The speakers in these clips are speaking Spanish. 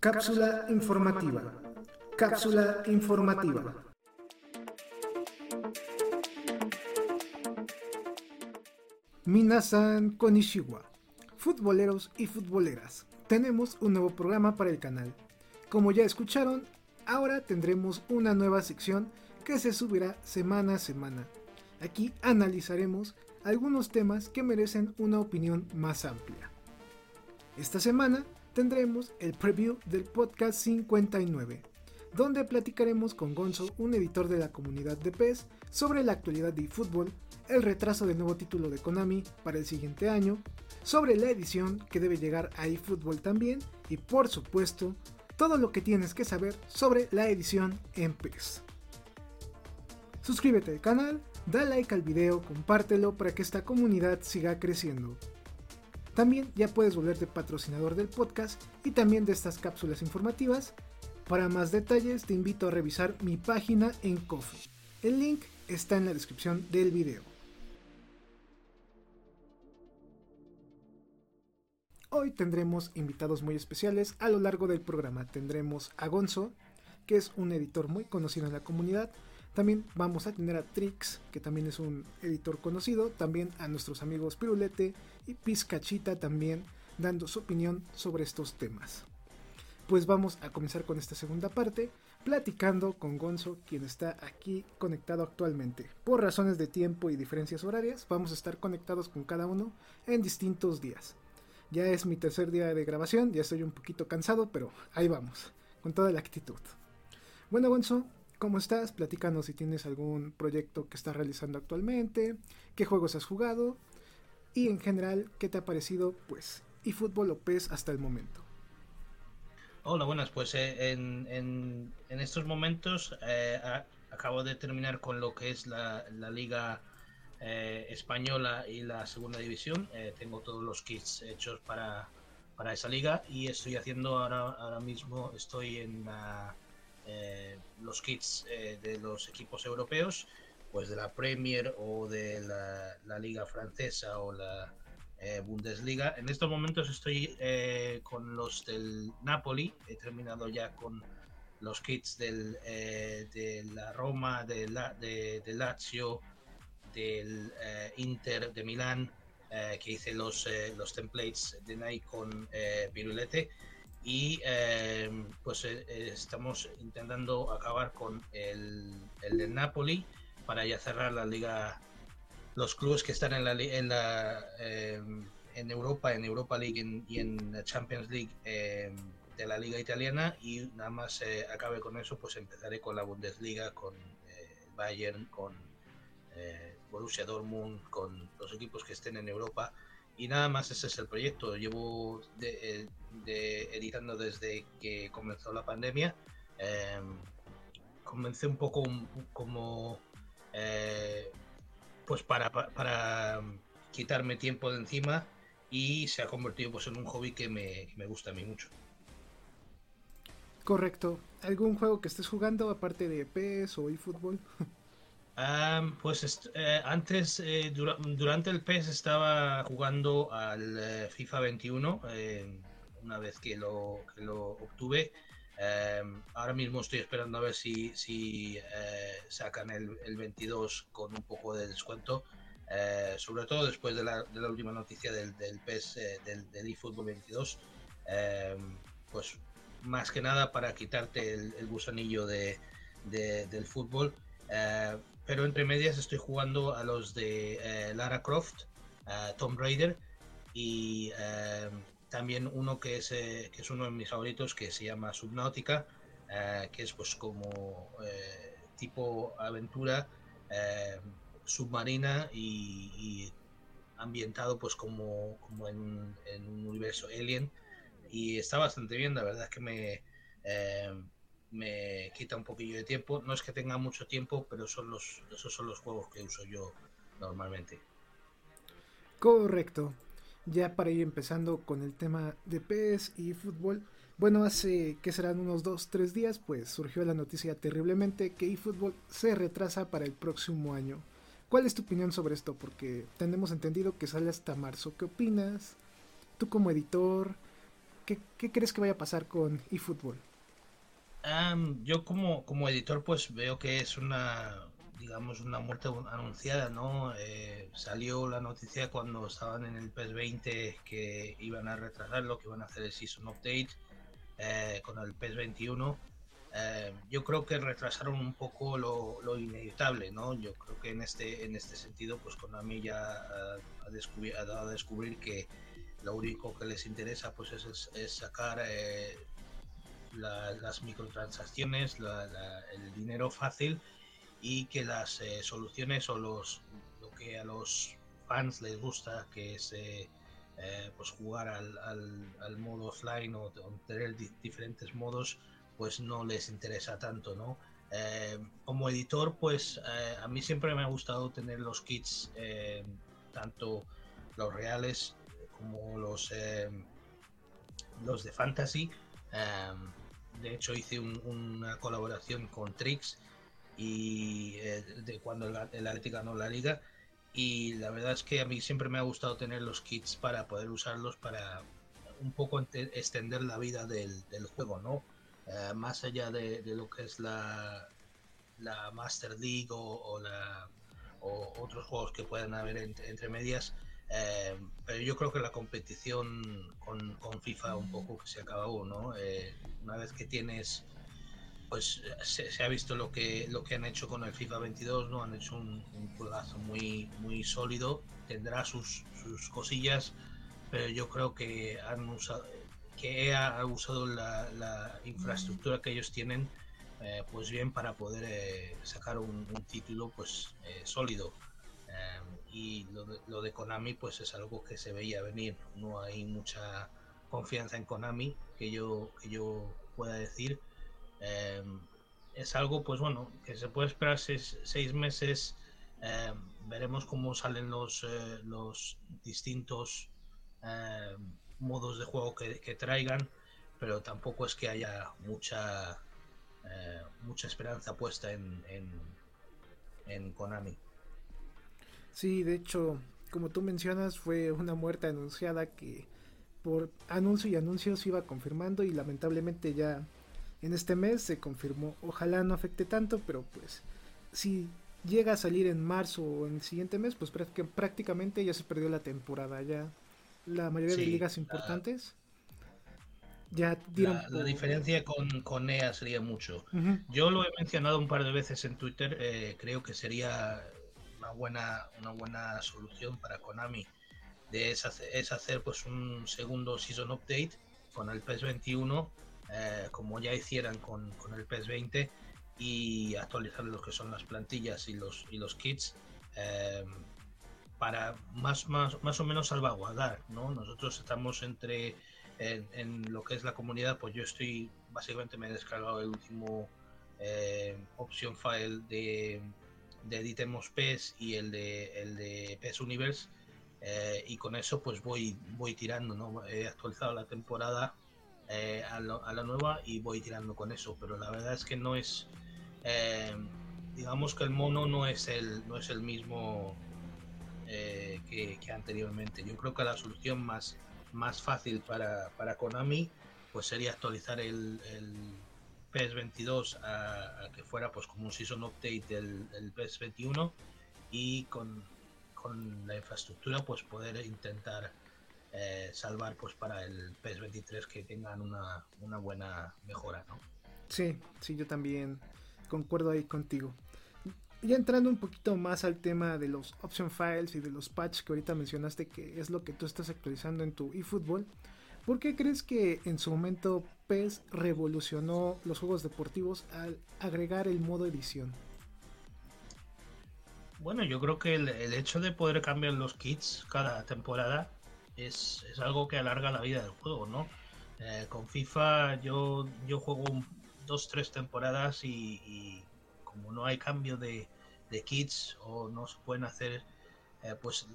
Cápsula informativa. Cápsula informativa. Minasan Konishiwa. Futboleros y futboleras. Tenemos un nuevo programa para el canal. Como ya escucharon, ahora tendremos una nueva sección que se subirá semana a semana. Aquí analizaremos algunos temas que merecen una opinión más amplia. Esta semana tendremos el preview del podcast 59, donde platicaremos con Gonzo, un editor de la comunidad de PES, sobre la actualidad de eFootball, el retraso del nuevo título de Konami para el siguiente año, sobre la edición que debe llegar a eFootball también y por supuesto todo lo que tienes que saber sobre la edición en PES. Suscríbete al canal, da like al video, compártelo para que esta comunidad siga creciendo. También ya puedes volverte patrocinador del podcast y también de estas cápsulas informativas. Para más detalles te invito a revisar mi página en Coffee. El link está en la descripción del video. Hoy tendremos invitados muy especiales a lo largo del programa. Tendremos a Gonzo, que es un editor muy conocido en la comunidad, también vamos a tener a Trix, que también es un editor conocido. También a nuestros amigos Pirulete y Pizcachita también dando su opinión sobre estos temas. Pues vamos a comenzar con esta segunda parte, platicando con Gonzo, quien está aquí conectado actualmente. Por razones de tiempo y diferencias horarias, vamos a estar conectados con cada uno en distintos días. Ya es mi tercer día de grabación, ya estoy un poquito cansado, pero ahí vamos, con toda la actitud. Bueno, Gonzo, ¿Cómo estás? Platícanos si tienes algún proyecto que estás realizando actualmente, qué juegos has jugado y en general qué te ha parecido pues eFootball o PES hasta el momento. Hola, buenas. Pues eh, en, estos momentos eh, acabo de terminar con lo que es la, liga eh, española y la segunda división. tengo todos los kits hechos para, para esa liga y estoy haciendo ahora, ahora mismo, estoy en la eh, los kits eh, de los equipos europeos, pues de la Premier o de la, Liga Francesa o la eh, Bundesliga. En estos momentos estoy con los del Napoli, he terminado ya con los kits del, de la Roma, de, la, de, Lazio, del Inter de Milán, que hice los, los templates de Nike con Virulete y eh, pues eh, estamos intentando acabar con el, el de Napoli para ya cerrar la liga los clubes que están en la en la eh, en Europa en Europa League y en la Champions League de la liga italiana y nada más acabe con eso pues empezaré con la Bundesliga con Bayern con Borussia Dortmund con los equipos que estén en Europa y nada más ese es el proyecto. Llevo de, editando desde que comenzó la pandemia. Em, comencé un poco como eh, pues para, para, quitarme tiempo de encima y se ha convertido pues en un hobby que me, que me gusta a mí mucho. Correcto. ¿Algún juego que estés jugando aparte de PES o eFootball? pues eh, antes, eh, durante el PES estaba jugando al eh, FIFA 21, una vez que lo, lo obtuve. ahora mismo estoy esperando a ver si, si sacan el, el, 22 con un poco de descuento. sobre todo después de la, de la última noticia del, del PES, del, del eFootball 22. pues más que nada para quitarte el, gusanillo de, del fútbol. Pero entre medias estoy jugando a los de eh, Lara Croft, Tomb Raider y eh, también uno que es, eh, que es uno de mis favoritos que se llama Subnautica, que es pues como tipo aventura submarina y, ambientado pues como, como en, en, un universo alien y está bastante bien, la verdad es que me me quita un poquillo de tiempo. No es que tenga mucho tiempo, pero son los, esos son los juegos que uso yo normalmente. Correcto. Ya para ir empezando con el tema de PES y fútbol. Bueno, hace que serán unos 2-3 días, pues surgió la noticia terriblemente que eFootball se retrasa para el próximo año. ¿Cuál es tu opinión sobre esto? Porque tenemos entendido que sale hasta marzo. ¿Qué opinas? tú como editor, ¿qué, crees que vaya a pasar con eFootball? yo como, como editor pues veo que es una digamos una muerte anunciada no eh, salió la noticia cuando estaban en el PES 20 que iban a retrasarlo que iban a hacer el season update eh, con el PES 21 eh, yo creo que retrasaron un poco lo, lo, inevitable, ¿no? Yo creo que en este, en este sentido, pues Konami ya ha, ha, dado a descubrir que lo único que les interesa pues es, es sacar eh, las microtransacciones, el dinero fácil y que las eh, soluciones o los lo que a los fans les gusta, que es pues jugar al, al, modo offline o, tener diferentes modos, pues no les interesa tanto, ¿no? Eh, como editor, pues eh, a mí siempre me ha gustado tener los kits, eh, tanto los reales como los, los de fantasy. de hecho, hice una colaboración con Trix y de cuando el, el Atlético ganó la liga. Y la verdad es que a mí siempre me ha gustado tener los kits para poder usarlos para un poco extender la vida del, del juego, ¿no? Eh, más allá de, lo que es la, la Master League o, la, o otros juegos que puedan haber entre, medias. Eh, pero yo creo que la competición con, con, FIFA un poco que se acabó, ¿no? Eh, una vez que tienes, pues se, ha visto lo que lo que han hecho con el FIFA 22, ¿no? Han hecho un, un muy muy sólido, tendrá sus, sus cosillas, pero yo creo que han usado, que ha usado la, infraestructura que ellos tienen eh, pues bien para poder eh, sacar un, título pues eh, sólido. Y lo de, lo de, Konami pues es algo que se veía venir. No hay mucha confianza en Konami que yo que yo pueda decir es algo pues bueno que se puede esperar seis, meses veremos cómo salen los los distintos modos de juego que, traigan, pero tampoco es que haya mucha eh, mucha esperanza puesta en, en, Konami. Sí, de hecho, como tú mencionas, fue una muerte anunciada que por anuncio y anuncio se iba confirmando y lamentablemente ya en este mes se confirmó. Ojalá no afecte tanto, pero pues si llega a salir en marzo o en el siguiente mes, pues prácticamente ya se perdió la temporada. Ya la mayoría de ligas importantes. Ya la, diferencia con, con, EA sería mucho. Yo lo he mencionado un par de veces en Twitter. Eh, creo que sería una buena, una buena solución para Konami. De es, hacer, pues un segundo season update con el PES 21, eh, como ya hicieran con, con, el PES 20, y actualizar lo que son las plantillas y los, y los kits. Eh, para más, más, más o menos salvaguardar, ¿no? Nosotros estamos entre, en, lo que es la comunidad, pues yo estoy, básicamente me he descargado el último eh, option file de, de Editemos PES y el de, el de PES Universe, eh, y con eso pues voy, voy tirando, ¿no? He actualizado la temporada eh, a, la nueva y voy tirando con eso, pero la verdad es que no es... digamos que el mono no es el, no es el mismo eh, que, anteriormente. Yo creo que la solución más, más fácil para, para Konami pues sería actualizar el, el PS22 a, que fuera pues como un season update del, PS21 y con, con, la infraestructura pues poder intentar eh, salvar pues para el PS23 que tengan una, una buena mejora, ¿no? Sí, sí, yo también concuerdo ahí contigo ya entrando un poquito más al tema de los option files y de los patches que ahorita mencionaste que es lo que tú estás actualizando en tu eFootball, ¿por qué crees que en su momento PES revolucionó los juegos deportivos al agregar el modo edición? Bueno, yo creo que el, hecho de poder cambiar los kits cada temporada es, algo que alarga la vida del juego, ¿no? Eh, con FIFA yo, yo juego dos, tres temporadas y como no hay cambio de, de kits o no se pueden hacer, eh, pues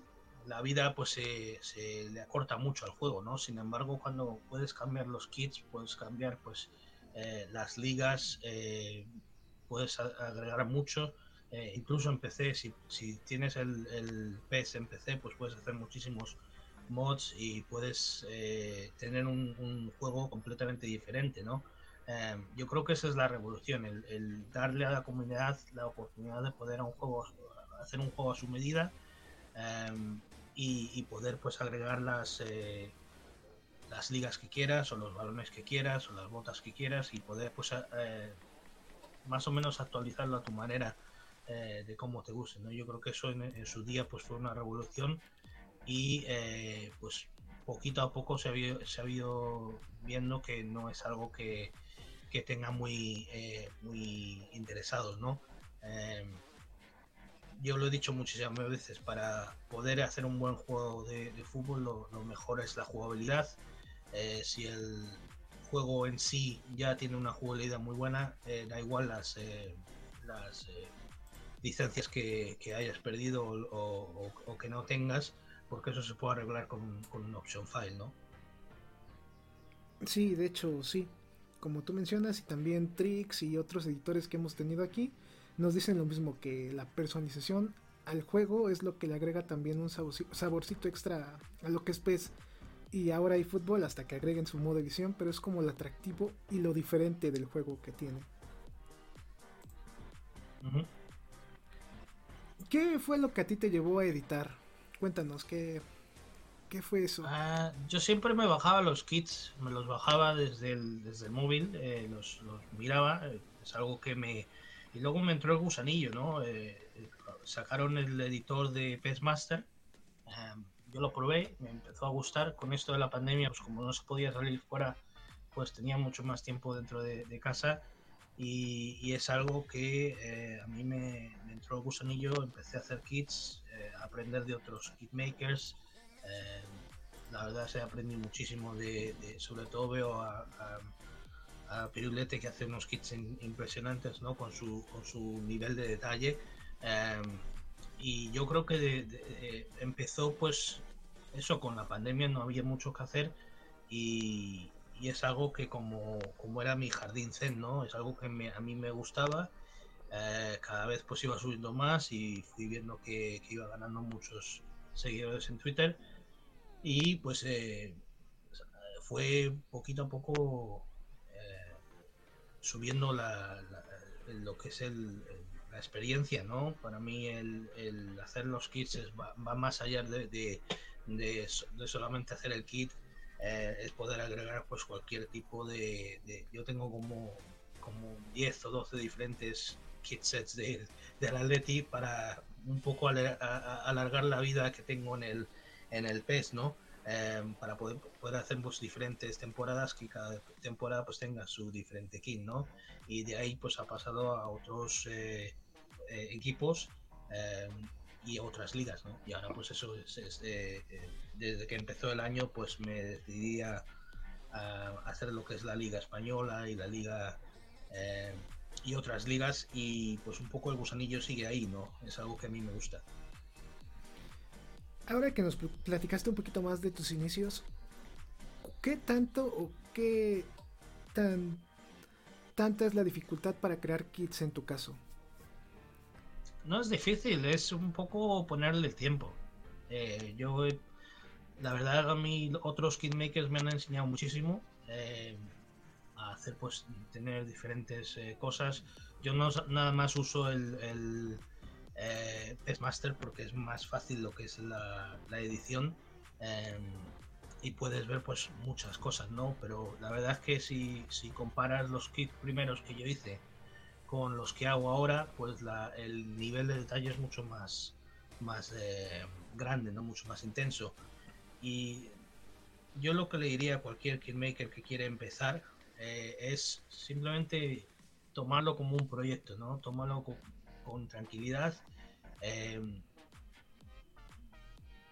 la vida pues se, le acorta mucho al juego, ¿no? Sin embargo, cuando puedes cambiar los kits, puedes cambiar pues eh, las ligas, puedes agregar mucho, incluso en PC, si, si tienes el, el, PES en PC, pues puedes hacer muchísimos mods y puedes tener un, juego completamente diferente, ¿no? yo creo que esa es la revolución, el, darle a la comunidad la oportunidad de poder a juego, hacer un juego a su medida y, poder pues agregar las, las ligas que quieras o los balones que quieras o las botas que quieras y poder pues eh, más o menos actualizarlo a tu manera eh, de cómo te guste ¿no? yo creo que eso en, su día pues fue una revolución y eh, pues poquito a poco se ha, ido, se ha ido viendo que no es algo que, que tenga muy muy interesados no yo lo he dicho muchísimas veces, para poder hacer un buen juego de, fútbol lo, mejor es la jugabilidad, eh, si el juego en sí ya tiene una jugabilidad muy buena, eh, da igual las, eh, las licencias que, hayas perdido o, que no tengas, porque eso se puede arreglar con, un option file, ¿no? Sí, de hecho, sí. Como tú mencionas, y también Trix y otros editores que hemos tenido aquí, nos dicen lo mismo que la personalización al juego es lo que le agrega también un saborcito extra a lo que es PES y ahora hay fútbol hasta que agreguen su modo edición, pero es como el atractivo y lo diferente del juego que tiene. ¿Qué fue lo que a ti te llevó a editar? Cuéntanos, ¿qué, qué fue eso? Ah, yo siempre me bajaba los kits, me los bajaba desde el, desde el móvil, eh, los, miraba, eh, es algo que me... Y luego me entró el gusanillo, ¿no? Eh, sacaron el editor de PES Master yo lo probé, me empezó a gustar. Con esto de la pandemia, pues como no se podía salir fuera, pues tenía mucho más tiempo dentro de, casa y, es algo que eh, a mí me, entró el gusanillo, empecé a hacer kits, eh, a aprender de otros kit makers. Eh, la verdad se aprendí muchísimo de, sobre todo veo a, a, Pirulete que hace unos kits impresionantes ¿no? con, su, con su nivel de detalle y yo creo que eh, empezó pues eso con la pandemia no había mucho que hacer y, es algo que como, como era mi jardín zen no es algo que a mí me gustaba eh, cada vez pues iba subiendo más y fui viendo que, iba ganando muchos seguidores en Twitter y pues eh, fue poquito a poco subiendo lo que es el la experiencia, ¿no? Para mí el, hacer los kits va, más allá de, solamente hacer el kit, eh, es poder agregar pues cualquier tipo de, Yo tengo como, como 10 o 12 diferentes kit sets de, del Atleti para un poco alargar la vida que tengo en el, en el PES, ¿no? Em, para poder, poder hacer pues, diferentes temporadas que cada temporada pues tenga su diferente kit, ¿no? Y de ahí pues ha pasado a otros eh, eh, equipos em, y otras ligas, ¿no? Y ahora pues eso es, eh, desde que empezó el año pues me decidí a, hacer lo que es la liga española y la liga em, y otras ligas y pues un poco el gusanillo sigue ahí, ¿no? Es algo que a mí me gusta ahora que nos platicaste un poquito más de tus inicios, ¿qué tanto o qué tan tanta es la dificultad para crear kits en tu caso? No es difícil, es un poco ponerle tiempo. Eh, yo, la verdad, a mí otros kit makers me han enseñado muchísimo eh, a hacer, pues, tener diferentes eh, cosas. Yo no nada más uso el eh, es Master porque es más fácil lo que es la, edición em, y puedes ver pues muchas cosas, ¿no? Pero la verdad es que si, si comparas los kits primeros que yo hice con los que hago ahora, pues la, el nivel de detalle es mucho más, más eh, grande, ¿no? Mucho más intenso. Y yo lo que le diría a cualquier maker que quiere empezar eh, es simplemente tomarlo como un proyecto, ¿no? Tomarlo con tranquilidad. Em,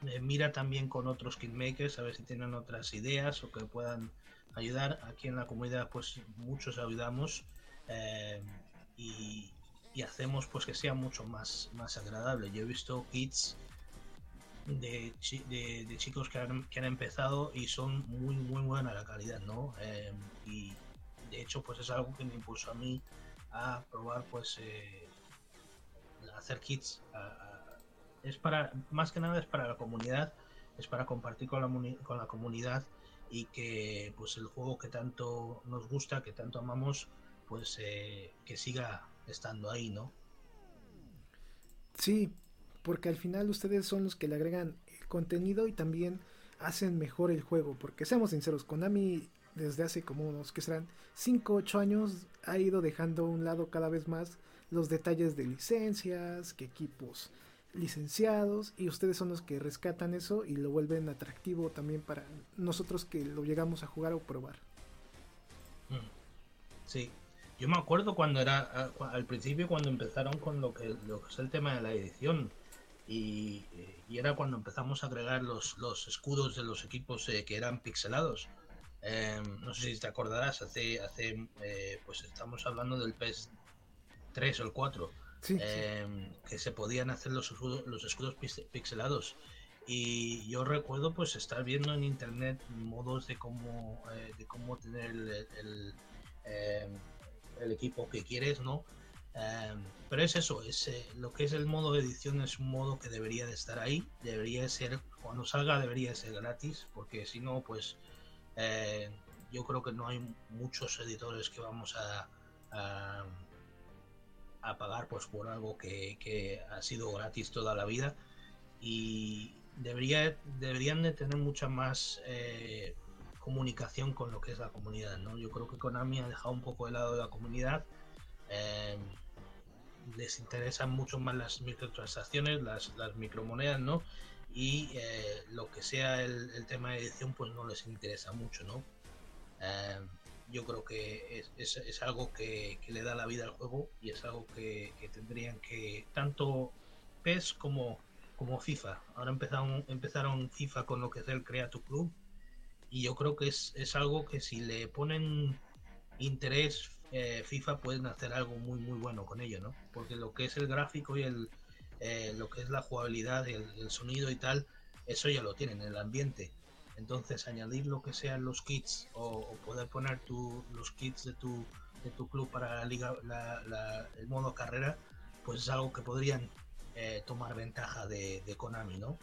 eh, mira también con otros kitmakers a ver si tienen otras ideas o que puedan ayudar. Aquí en la comunidad pues muchos ayudamos em, y, hacemos pues que sea mucho más, más agradable. Yo he visto kits de, de, chicos que han, empezado y son muy muy buena la calidad, ¿no? Em, y de hecho pues es algo que me impulsó a mí a probar pues eh, hacer kits es para más que nada es para la comunidad es para compartir con la, con la comunidad y que pues el juego que tanto nos gusta, que tanto amamos, pues eh, que siga estando ahí, ¿no? Sí, porque al final ustedes son los que le agregan el contenido y también hacen mejor el juego, porque seamos sinceros, Konami desde hace como unos que serán 5 8 años ha ido dejando a un lado cada vez más los detalles de licencias, que equipos licenciados y ustedes son los que rescatan eso y lo vuelven atractivo también para nosotros que lo llegamos a jugar o probar. Mm. Sí, yo me acuerdo cuando era al principio cuando empezaron con lo que, lo que es el tema de la edición y, era cuando empezamos a agregar los, los escudos de los equipos eh, que eran pixelados. Em, no sé si te acordarás, hace, hace eh, pues estamos hablando del PES 3 o el 4, em, que se podían hacer los escudos, los escudos pixelados. Y yo recuerdo pues estar viendo en internet modos de cómo, eh, de cómo tener el, em, el, equipo que quieres, ¿no? pero es eso, es, eh, lo que es el modo de edición es un modo que debería de estar ahí, debería ser, cuando salga debería ser gratis, porque si no, pues eh, yo creo que no hay muchos editores que vamos a, a, pagar pues por algo que, ha sido gratis toda la vida y debería, deberían de tener mucha más eh, comunicación con lo que es la comunidad. ¿no? Yo creo que Konami ha dejado un poco de lado la comunidad. Eh, les interesan mucho más las microtransacciones, las, las micromonedas, ¿no? y eh, lo que sea el, tema de edición pues no les interesa mucho, ¿no? Eh, yo creo que es, es, algo que, le da la vida al juego y es algo que, tendrían que, tanto PES como, como FIFA, ahora empezaron, empezaron FIFA con lo que es el Creative Club y yo creo que es, es algo que si le ponen interés eh, FIFA pueden hacer algo muy muy bueno con ello, ¿no? Porque lo que es el gráfico y el, eh, lo que es la jugabilidad, el, el sonido y tal, eso ya lo tienen, el ambiente. Entonces, añadir lo que sean los kits o, poder poner tu, los kits de tu, de tu club para la liga, el modo carrera, pues es algo que podrían eh, tomar ventaja de, de, Konami, ¿no?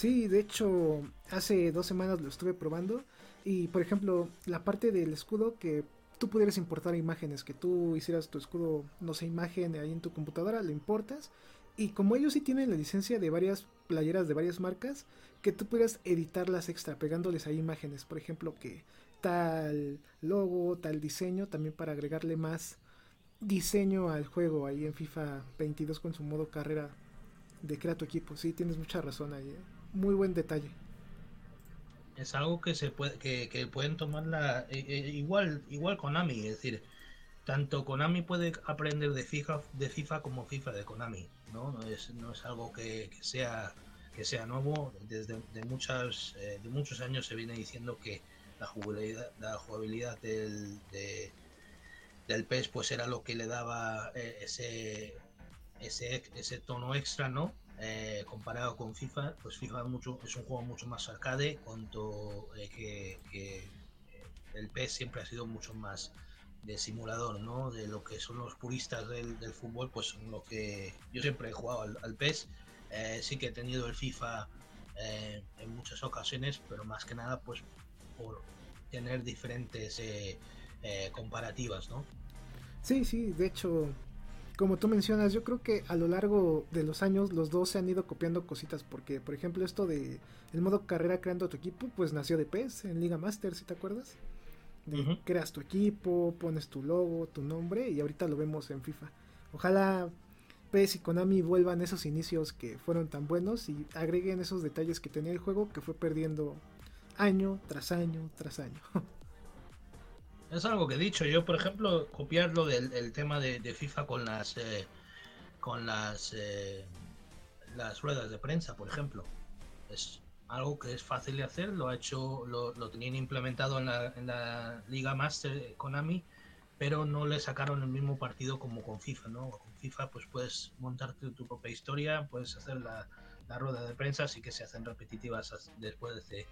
Sí, de hecho, hace dos semanas lo estuve probando y, por ejemplo, la parte del escudo que tú pudieras importar imágenes, que tú hicieras tu escudo, no sé, imagen ahí en tu computadora, lo importas. Y como ellos sí tienen la licencia de varias playeras de varias marcas, que tú pudieras editarlas extra, pegándoles ahí imágenes, por ejemplo, que tal logo, tal diseño, también para agregarle más diseño al juego ahí en FIFA 22 con su modo carrera de crea tu equipo. Sí, tienes mucha razón ahí. ¿eh? Muy buen detalle. Es algo que se puede que, pueden tomar la e, e, igual igual Konami es decir tanto Konami puede aprender de FIFA de FIFA como FIFA de Konami no no es, no es algo que, sea que sea nuevo. Desde de muchas eh, de muchos años se viene diciendo que la jugabilidad la jugabilidad del del PES pues era lo que le daba eh, ese ese ese tono extra no eh, comparado con FIFA, pues FIFA mucho, es un juego mucho más arcade, cuanto eh, que, eh, el PES siempre ha sido mucho más de simulador, ¿no? De lo que son los puristas del, fútbol, pues son lo que yo siempre he jugado al, PES, sí que he tenido el FIFA en muchas ocasiones, pero más que nada, pues por tener diferentes comparativas, ¿no? Sí, sí, de hecho como tú mencionas, yo creo que a lo largo de los años los dos se han ido copiando cositas, porque por ejemplo esto de el modo carrera creando tu equipo, pues nació de PES en Liga Master, si te acuerdas. Creas tu equipo, pones tu logo, tu nombre y ahorita lo vemos en FIFA. Ojalá PES y Konami vuelvan esos inicios que fueron tan buenos y agreguen esos detalles que tenía el juego que fue perdiendo año tras año tras año. Es algo que he dicho. Yo, por ejemplo, copiarlo del tema de, FIFA con las eh, con las eh, las ruedas de prensa, por ejemplo. Es algo que es fácil de hacer. Lo ha hecho, lo, tenían implementado en la, en la Liga Master Konami, pero no le sacaron el mismo partido como con FIFA, ¿no? Con FIFA, pues puedes montarte tu propia historia, puedes hacer la, la rueda de prensa, así que se hacen repetitivas después de,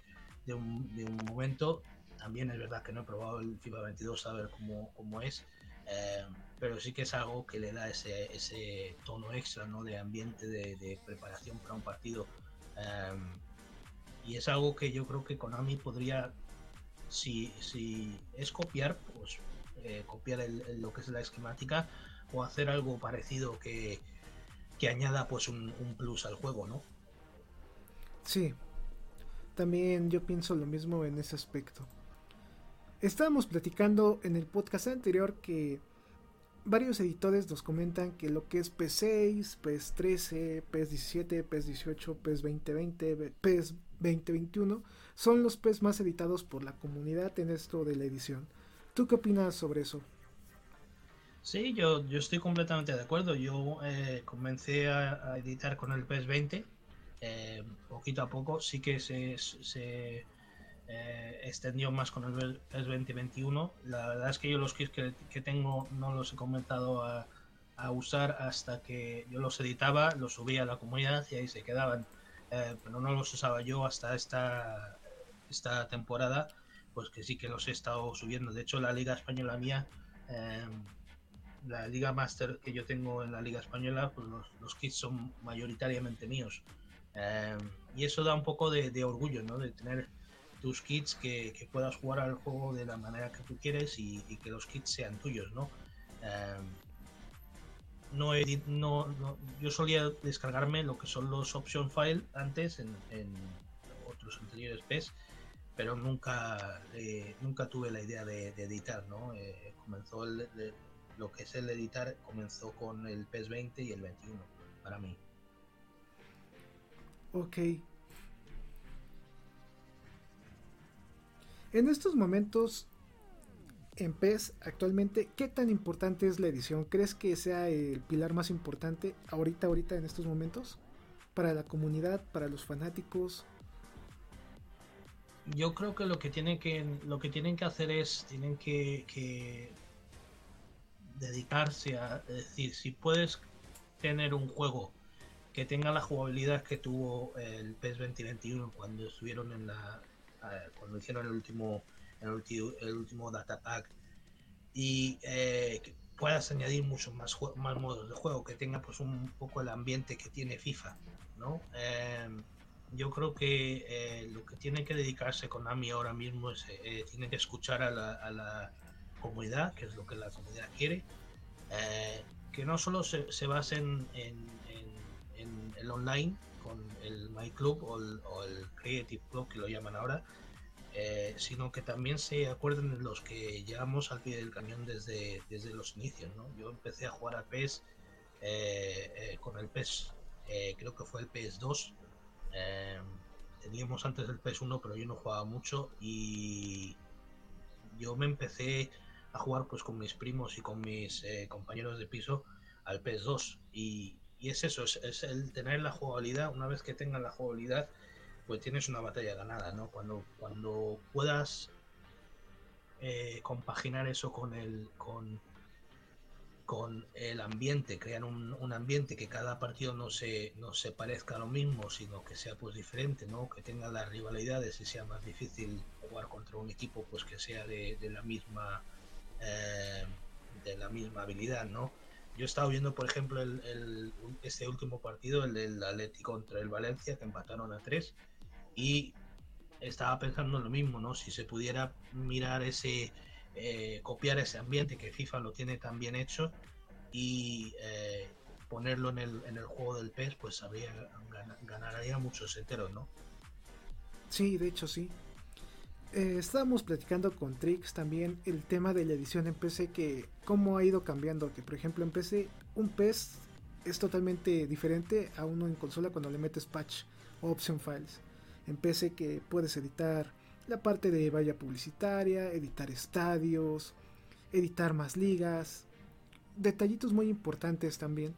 de, un, de un momento también es verdad que no he probado el FIFA 22 a ver cómo, cómo es, eh, pero sí que es algo que le da ese, ese tono extra ¿no? de ambiente, de, preparación para un partido. Eh, y es algo que yo creo que Konami podría, si, si es copiar, pues eh, copiar lo que es la esquemática o hacer algo parecido que, que añada pues un, un, plus al juego, ¿no? Sí, también yo pienso lo mismo en ese aspecto. Estábamos platicando en el podcast anterior que varios editores nos comentan que lo que es P6, PS13, PS17, PS18, PS2020, PS2021 son los PS más editados por la comunidad en esto de la edición. ¿Tú qué opinas sobre eso? Sí, yo, yo estoy completamente de acuerdo. Yo eh, comencé a, editar con el PS20 eh, poquito a poco. Sí que se, se eh, extendió más con el PS 2021. La verdad es que yo los kits que, tengo no los he comenzado a, usar hasta que yo los editaba, los subía a la comunidad y ahí se quedaban. Eh, pero no los usaba yo hasta esta, esta temporada, pues que sí que los he estado subiendo. De hecho, la Liga Española mía, em, la Liga Master que yo tengo en la Liga Española, pues los, kits son mayoritariamente míos. Em, y eso da un poco de, de orgullo, ¿no? De tener tus kits que, puedas jugar al juego de la manera que tú quieres y, que los kits sean tuyos, ¿no? Em, no, no, yo solía descargarme lo que son los option file antes en, otros anteriores PES, pero nunca eh, nunca tuve la idea de, editar, ¿no? Eh, comenzó lo que es el editar comenzó con el PES 20 y el 21 para mí. Ok, En estos momentos en PES actualmente, ¿qué tan importante es la edición? ¿Crees que sea el pilar más importante ahorita, ahorita en estos momentos? Para la comunidad, para los fanáticos. Yo creo que lo que tienen que, lo que, tienen que hacer es, tienen que, dedicarse a, decir, si puedes tener un juego que tenga la jugabilidad que tuvo el PES 2021 cuando estuvieron en la, cuando hicieron el último, el último, el último data pack y eh, que puedas añadir muchos más, más modos de juego, que tenga pues un poco el ambiente que tiene FIFA, ¿no? Em, yo creo que eh, lo que tiene que dedicarse Konami ahora mismo es, eh, tiene que escuchar a la, a la, comunidad, que es lo que la comunidad quiere, que no solo se, se base en, en, en, el online, con el My Club o el, Creative Club que lo llaman ahora, eh, sino que también se acuerden de los que llevamos al pie del cañón desde, desde los inicios. ¿no? Yo empecé a jugar a PES eh, eh, con el PES, creo que fue el PES 2. teníamos antes el PES 1, pero yo no jugaba mucho y yo me empecé a jugar pues con mis primos y con mis compañeros de piso al PES 2 y, y es eso, es, el tener la jugabilidad. Una vez que tengas la jugabilidad, pues tienes una batalla ganada, ¿no? Cuando, cuando puedas eh, compaginar eso con el, con, con el ambiente, crear un, un, ambiente que cada partido no se, no se parezca a lo mismo, sino que sea pues diferente, ¿no? Que tenga las rivalidades y sea más difícil jugar contra un equipo pues que sea de, de la misma eh, de la misma habilidad, ¿no? Yo he estado viendo, por ejemplo, el, este último partido, el del Atlético contra el Valencia, que empataron a tres, y estaba pensando lo mismo, ¿no? Si se pudiera mirar ese, eh, copiar ese ambiente que FIFA lo tiene tan bien hecho y eh, ponerlo en el, en el juego del PES, pues habría, ganaría muchos enteros, ¿no? Sí, de hecho sí. Eh, estábamos platicando con Trix también el tema de la edición en PC, que cómo ha ido cambiando, que por ejemplo en PC un PES es totalmente diferente a uno en consola cuando le metes patch o option files. En PC que puedes editar la parte de valla publicitaria, editar estadios, editar más ligas, detallitos muy importantes también.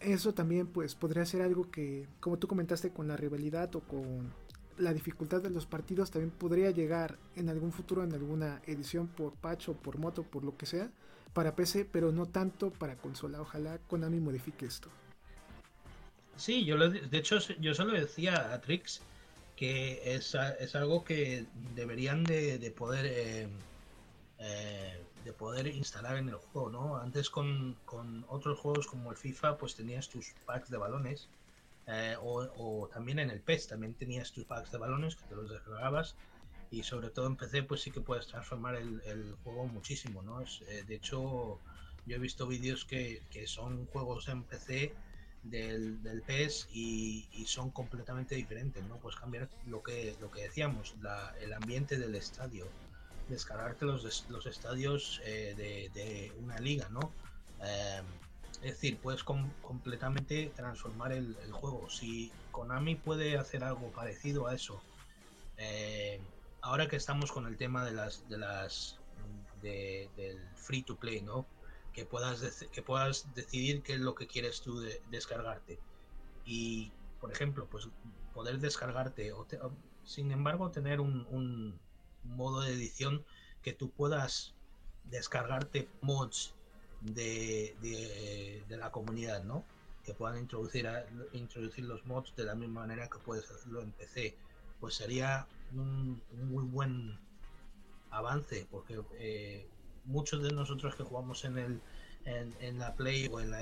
Eso también pues podría ser algo que, como tú comentaste con la rivalidad o con la dificultad de los partidos también podría llegar en algún futuro en alguna edición por patch o por moto, por lo que sea, para PC, pero no tanto para consola. Ojalá Konami modifique esto. Sí, yo lo, de hecho yo solo decía a Trix que es, es algo que deberían de, poder eh, eh, de poder instalar en el juego, ¿no? Antes con, con, otros juegos como el FIFA, pues tenías tus packs de balones Eh, o, también en el PES, también tenías tus packs de balones que te los descargabas y sobre todo en PC pues sí que puedes transformar el, juego muchísimo, ¿no? Es, eh, de hecho, yo he visto vídeos que, que, son juegos en PC del, del PES y, son completamente diferentes, ¿no? Pues cambiar lo que, lo que decíamos, el ambiente del estadio, descargarte los, los estadios eh, de, una liga, ¿no? Es decir, puedes completamente transformar el, juego. Si Konami puede hacer algo parecido a eso, eh, ahora que estamos con el tema de las, de las del free to play, ¿no? Que puedas, que puedas decidir qué es lo que quieres tú descargarte. Y, por ejemplo, pues poder descargarte, o, sin embargo, tener un, un modo de edición que tú puedas descargarte mods de, de, la comunidad, ¿no? Que puedan introducir, introducir los mods de la misma manera que puedes hacerlo en PC. Pues sería un, muy buen avance, porque eh, muchos de nosotros que jugamos en, el, en, la Play o en, la,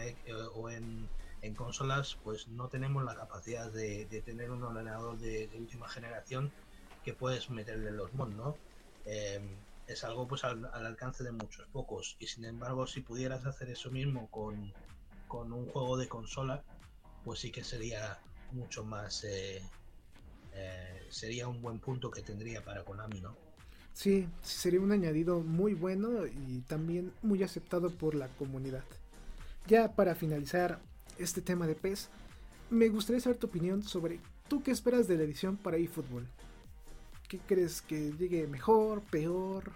o en, en consolas, pues no tenemos la capacidad de, tener un ordenador de, última generación que puedes meterle los mods, ¿no? Eh, es algo pues al, alcance de muchos pocos. Y sin embargo, si pudieras hacer eso mismo con, un juego de consola, pues sí que sería mucho más... Eh, eh, sería un buen punto que tendría para Konami, ¿no? Sí, sería un añadido muy bueno y también muy aceptado por la comunidad. Ya para finalizar este tema de PES, me gustaría saber tu opinión sobre tú qué esperas de la edición para eFootball. ¿Qué crees que llegue mejor, peor?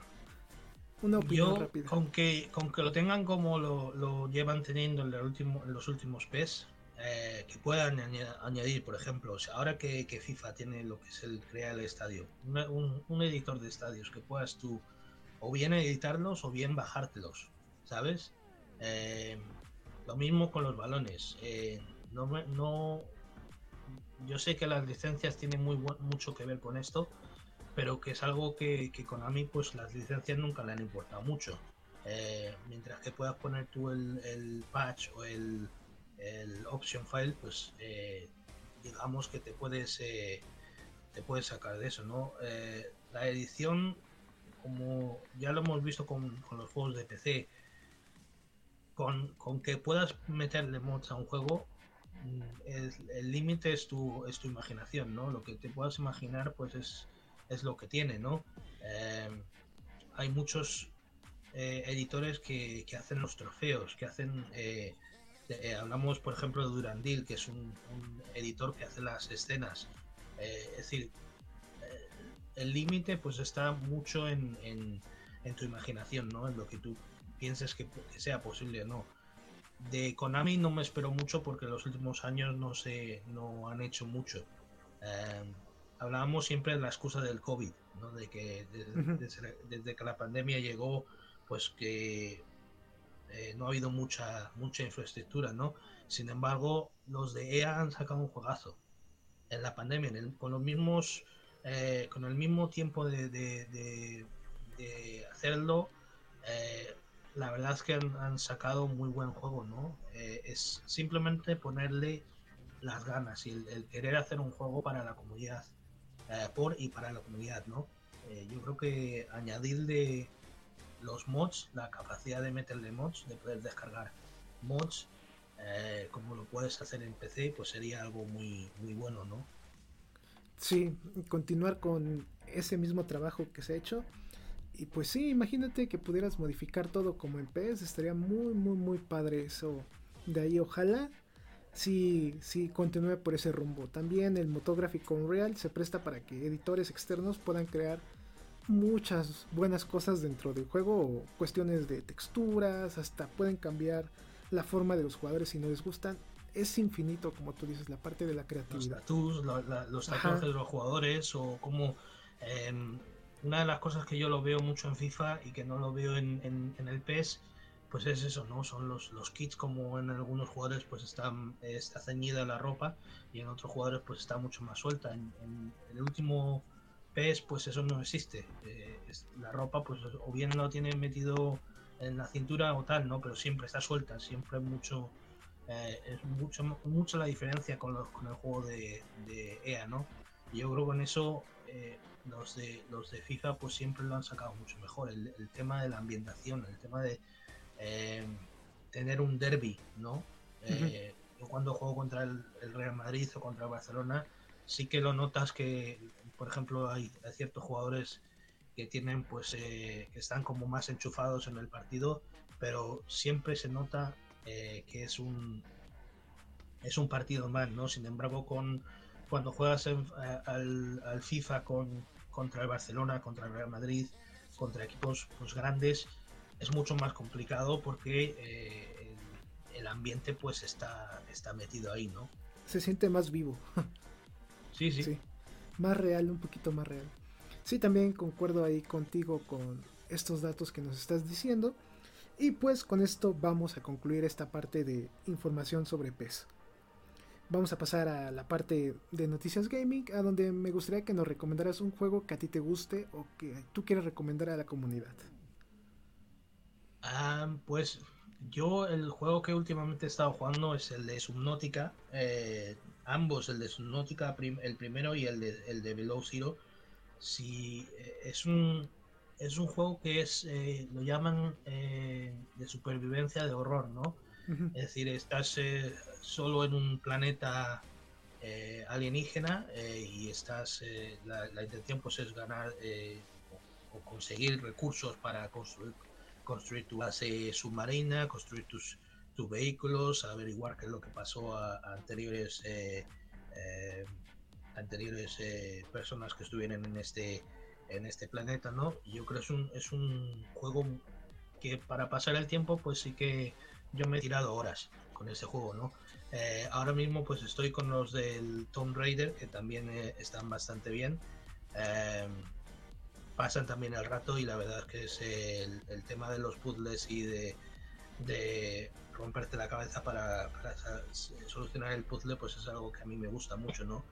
Una opinión rápida. Con que, con que lo tengan como lo, llevan teniendo en, último, en los últimos PES, eh, que puedan añadir, por ejemplo, ahora que, FIFA tiene lo que es el crear el estadio, un, editor de estadios que puedas tú o bien editarlos o bien bajártelos, ¿sabes? Eh, lo mismo con los balones. Eh, no, no, yo sé que las licencias tienen muy mucho que ver con esto, pero que es algo que, que Konami, pues las licencias nunca le han importado mucho. Eh, mientras que puedas poner tú el, patch o el, option file, pues eh, digamos que te puedes eh, te puedes sacar de eso, ¿no? la edición, como ya lo hemos visto con, los juegos de PC, con, con, que puedas meterle mods a un juego, mm, el límite es tu, es tu imaginación, ¿no? Lo que te puedas imaginar, pues es es lo que tiene, ¿no? Em, hay muchos eh, editores que, hacen los trofeos, que hacen... Eh, eh, hablamos, por ejemplo, de Durandil, que es un, editor que hace las escenas. es decir, el límite pues está mucho en, tu imaginación, ¿no? En lo que tú pienses que, sea posible o no. De Konami no me espero mucho porque en los últimos años no se no han hecho mucho. Em, hablábamos siempre de la excusa del COVID, ¿no? de que desde, que la pandemia llegó, pues que eh, no ha habido mucha mucha infraestructura, ¿no? Sin embargo, los de EA han sacado un juegazo en la pandemia, con los mismos, eh, con el mismo tiempo de, hacerlo. Eh, la verdad es que han, sacado muy buen juego, ¿no? es simplemente ponerle las ganas y el, querer hacer un juego para la comunidad. Eh, por y para la comunidad, ¿no? Eh, yo creo que añadirle los mods, la capacidad de meterle mods, de poder descargar mods, eh, como lo puedes hacer en PC, pues sería algo muy, muy bueno, ¿no? Sí, continuar con ese mismo trabajo que se ha hecho. Y pues sí, imagínate que pudieras modificar todo como en PS, estaría muy, muy, muy padre eso. De ahí, ojalá si sí continúe por ese rumbo. También el motográfico Unreal se presta para que editores externos puedan crear muchas buenas cosas dentro del juego, cuestiones de texturas, hasta pueden cambiar la forma de los jugadores si no les gustan. Es infinito, como tú dices, la parte de la creatividad. Los los tatuajes de los jugadores, o como em, una de las cosas que yo lo veo mucho en FIFA y que no lo veo en, en, en el PES pues es eso, ¿no? Son los, los kits como en algunos jugadores pues están, está ceñida la ropa y en otros jugadores pues está mucho más suelta. En, el último PES pues eso no existe. Eh, la ropa pues o bien lo tiene metido en la cintura o tal, ¿no? Pero siempre está suelta, siempre mucho eh, es mucho, mucho la diferencia con, los, con el juego de, de, EA, ¿no? yo creo que con eso eh, los, de, los de FIFA pues siempre lo han sacado mucho mejor. El, tema de la ambientación, el tema de eh, tener un derby, ¿no? Yo cuando juego contra el, Real Madrid o contra el Barcelona, sí que lo notas que, por ejemplo, hay, ciertos jugadores que tienen, pues, que están como más enchufados en el partido, pero siempre se nota eh, que es un es un partido más, ¿no? Sin embargo, con cuando juegas eh, al, FIFA con, contra el Barcelona, contra el Real Madrid, contra equipos pues, grandes, es mucho más complicado porque eh, el, ambiente pues está, está metido ahí, ¿no? Se siente más vivo. sí, sí, sí. Más real, un poquito más real. Sí, también concuerdo ahí contigo con estos datos que nos estás diciendo. Y pues con esto vamos a concluir esta parte de información sobre PES. Vamos a pasar a la parte de noticias gaming, a donde me gustaría que nos recomendaras un juego que a ti te guste o que tú quieras recomendar a la comunidad. Ah, pues yo el juego que últimamente he estado jugando es el de Subnautica. Eh, ambos, el de Subnautica, el primero y el de, el de Below Zero. Si, eh, es un es un juego que es, eh, lo llaman eh, de supervivencia de horror, ¿no? Es decir, estás solo en un planeta alienígena y estás, la, intención pues es ganar o, conseguir recursos para construir, construir tu base submarina, construir tus, tus vehículos, averiguar qué es lo que pasó a, anteriores anteriores personas que estuvieran en este en este planeta, ¿no? yo creo que es un, es un juego que para pasar el tiempo, pues sí que yo me he tirado horas con ese juego, ¿no? Eh, ahora mismo pues estoy con los del Tomb Raider, que también eh, están bastante bien. Em, pasan también el rato y la verdad es que es el, tema de los puzzles y de, de romperte la cabeza para, solucionar el puzzle, pues es algo que a mí me gusta mucho, ¿no?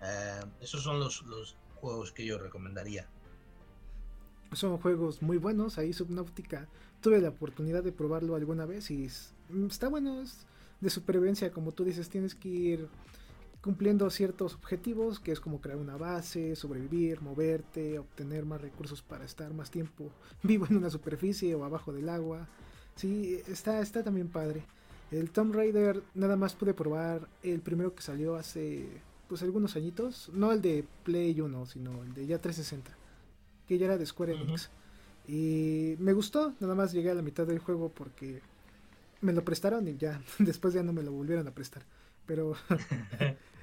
Em, esos son los, los juegos que yo recomendaría son juegos muy buenos. Ahí Subnautica tuve la oportunidad de probarlo alguna vez y mm, está bueno. Es de supervivencia, como tú dices, tienes que ir cumpliendo ciertos objetivos, que es como crear una base, sobrevivir, moverte, obtener más recursos para estar más tiempo vivo en una superficie o abajo del agua. Sí, está, está también padre. El Tomb Raider nada más pude probar el primero que salió hace pues algunos añitos, no el de Play 1, sino el de ya 360 que ya era de Square Enix. Y me gustó, nada más llegué a la mitad del juego porque me lo prestaron y ya, después ya no me lo volvieron a prestar. Pero,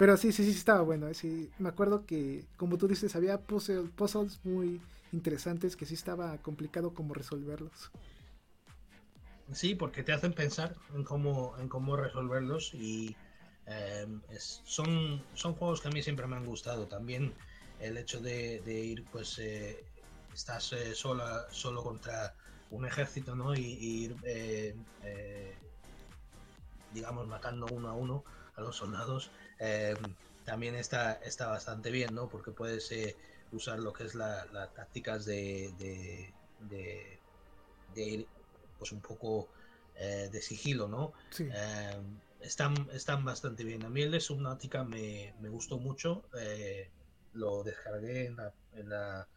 pero sí, sí, sí, estaba bueno. ¿eh? Sí, me acuerdo que, como tú dices, había puzzles muy interesantes que sí estaba complicado como resolverlos. Sí, porque te hacen pensar en cómo, en cómo resolverlos y em, son, son juegos que a mí siempre me han gustado. También el hecho de, ir, pues, eh, estás eh, sola, solo contra un ejército, ¿no? Y, ir, eh, digamos, matando uno a uno a los soldados, también está, está bastante bien, ¿no? Porque puedes usar lo que es las tácticas de, de, ir, pues, un poco de sigilo, ¿no? están, están bastante bien. A mí el de Subnautica me, me gustó mucho lo descargué en, la, en, la,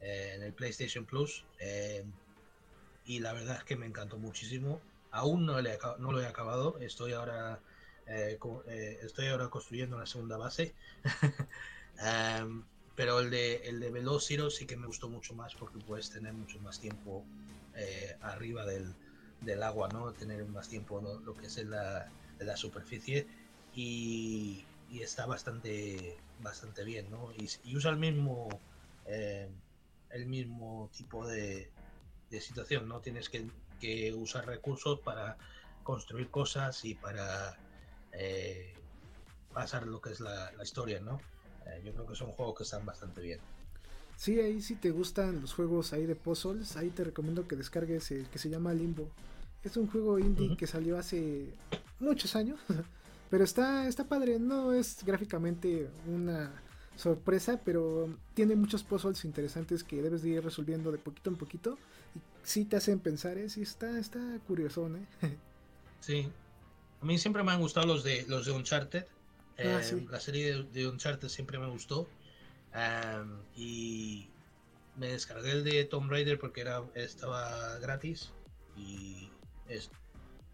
eh, en el PlayStation Plus eh, y la verdad es que me encantó muchísimo. Aún no, le, no lo he acabado, estoy ahora, eh, estoy ahora construyendo la segunda base. Pero el de, el de Velociro sí que me gustó mucho más porque puedes tener mucho más tiempo arriba del, del, agua, ¿no? Tener más tiempo lo que es en la, la superficie y, y está bastante bastante bien, ¿no? Y, usa el mismo eh, el mismo tipo de, situación, ¿no? Tienes que, usar recursos para construir cosas y para eh, pasar lo que es la, historia, ¿no? Eh, yo creo que son juegos que están bastante bien. Sí, ahí si te gustan los juegos ahí de puzzles, ahí te recomiendo que descargues el que se llama Limbo. Es un juego indie que salió hace muchos años. Pero está, está padre, no es gráficamente una sorpresa, pero tiene muchos puzzles interesantes que debes de ir resolviendo de poquito en poquito. Y sí te hacen pensar, ¿eh? sí está, está curioso, ¿eh? Sí. A mí siempre me han gustado los de los de Uncharted. Ah, eh, la serie de, Uncharted siempre me gustó. y me descargué el de Tomb Raider porque era, estaba gratis. Y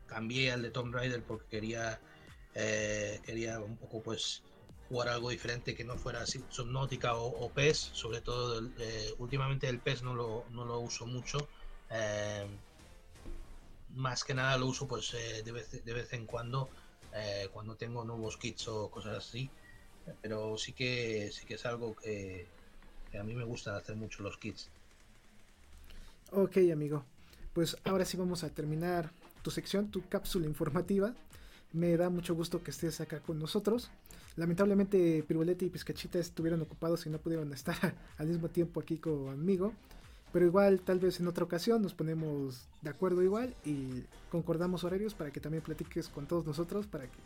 cambié al de Tomb Raider porque quería, eh, quería un poco pues jugar algo diferente que no fuera Subnautica o, o PES. Sobre todo, eh, últimamente el PES no lo, no lo uso mucho más que nada lo uso pues eh, de, vez, de vez en cuando eh, cuando tengo nuevos kits o cosas así. Pero sí que sí que es algo que, a mí me gusta hacer mucho los kits. Ok amigo. Pues ahora sí vamos a terminar tu sección tu cápsula informativa. Me da mucho gusto que estés acá con nosotros. Lamentablemente Pirulete y Pizcachita estuvieron ocupados y no pudieron estar al mismo tiempo aquí conmigo pero igual, tal vez en otra ocasión nos ponemos de acuerdo igual y concordamos horarios para que también platiques con todos nosotros para que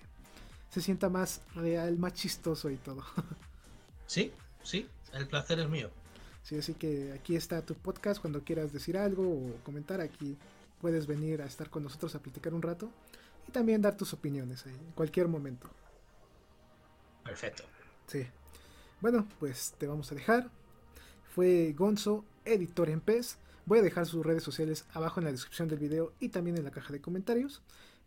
se sienta más real, más chistoso y todo. Sí, sí, el placer es mío. Sí, así que aquí está tu podcast. Cuando quieras decir algo o comentar, aquí puedes venir a estar con nosotros a platicar un rato y también dar tus opiniones en cualquier momento. Perfecto. Sí. Bueno, pues te vamos a dejar. Fue Gonzo editor en PES. Voy a dejar sus redes sociales abajo en la descripción del video y también en la caja de comentarios.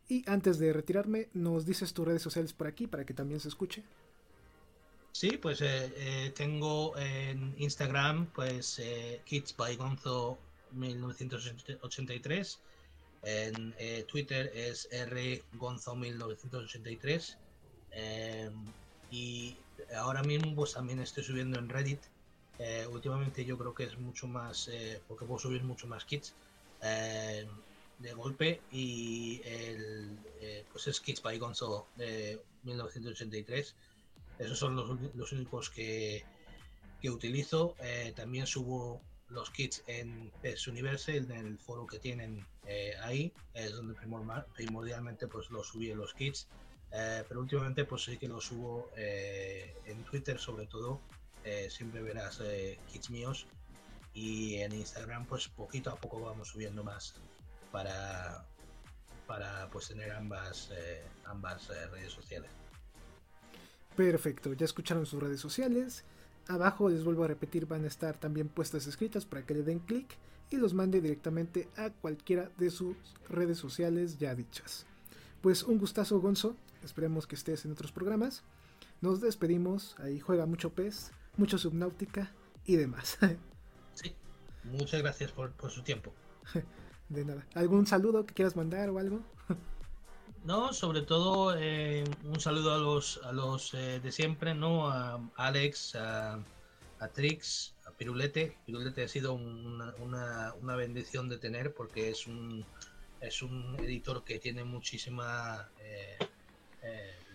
Y antes de retirarme, nos dices tus redes sociales por aquí para que también se escuche. Sí, pues eh, eh, tengo en Instagram, pues eh, Kids by Gonzo 1983. En Twitter es rgonzo1983. y ahora mismo pues también estoy subiendo en Reddit eh, últimamente yo creo que es mucho más, eh, porque puedo subir mucho más kits eh, de golpe y el, pues es Kits by Gonzo de 1983. Esos son los, únicos que, que utilizo. también subo los kits en PES Universe, en el foro que tienen ahí, es donde primordialmente pues los subí los kits. pero últimamente pues sí que los subo en Twitter sobre todo eh, siempre verás eh, kits míos. Y en Instagram pues poquito a poco vamos subiendo más para para pues tener ambas eh, ambas redes sociales. Perfecto ya escucharon sus redes sociales. Abajo les vuelvo a repetir van a estar también puestas escritas para que le den clic y los mande directamente a cualquiera de sus redes sociales ya dichas. Pues un gustazo Gonzo. Esperemos que estés en otros programas. Nos despedimos. Ahí juega mucho pez mucho subnáutica y demás. Sí, muchas gracias por, su tiempo. De nada. ¿Algún saludo que quieras mandar o algo? No, sobre todo eh, un saludo a los, a los eh, de siempre, ¿no? A Alex, a, Trix, a Pirulete. Pirulete ha sido una, una, bendición de tener porque es un, es un editor que tiene muchísima... Eh,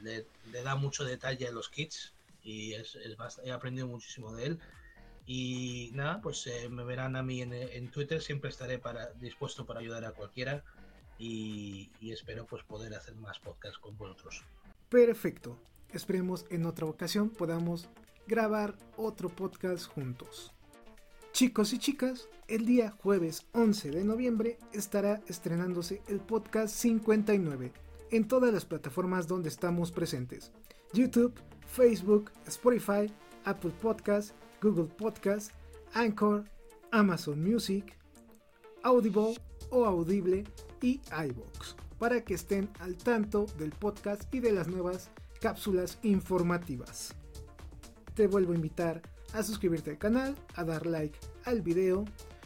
le, le, da mucho detalle a los kits y he aprendido muchísimo de él. Y nada, pues eh, me verán a mí en, Twitter, siempre estaré para, dispuesto para ayudar a cualquiera y, espero pues poder hacer más podcasts con vosotros. Perfecto, esperemos en otra ocasión podamos grabar otro podcast juntos. Chicos y chicas, el día jueves 11 de noviembre estará estrenándose el podcast 59 en todas las plataformas donde estamos presentes. YouTube, Facebook, Spotify, Apple Podcasts, Google Podcasts, Anchor, Amazon Music, Audible o Audible y iBox para que estén al tanto del podcast y de las nuevas cápsulas informativas. Te vuelvo a invitar a suscribirte al canal, a dar like al video,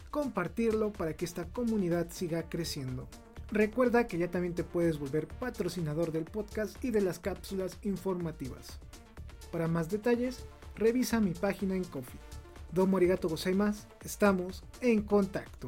compartirlo para que esta comunidad siga creciendo. Recuerda que ya también te puedes volver patrocinador del podcast y de las cápsulas informativas. Para más detalles, revisa mi página en Coffee. Domo arigato gozaimasu, estamos en contacto.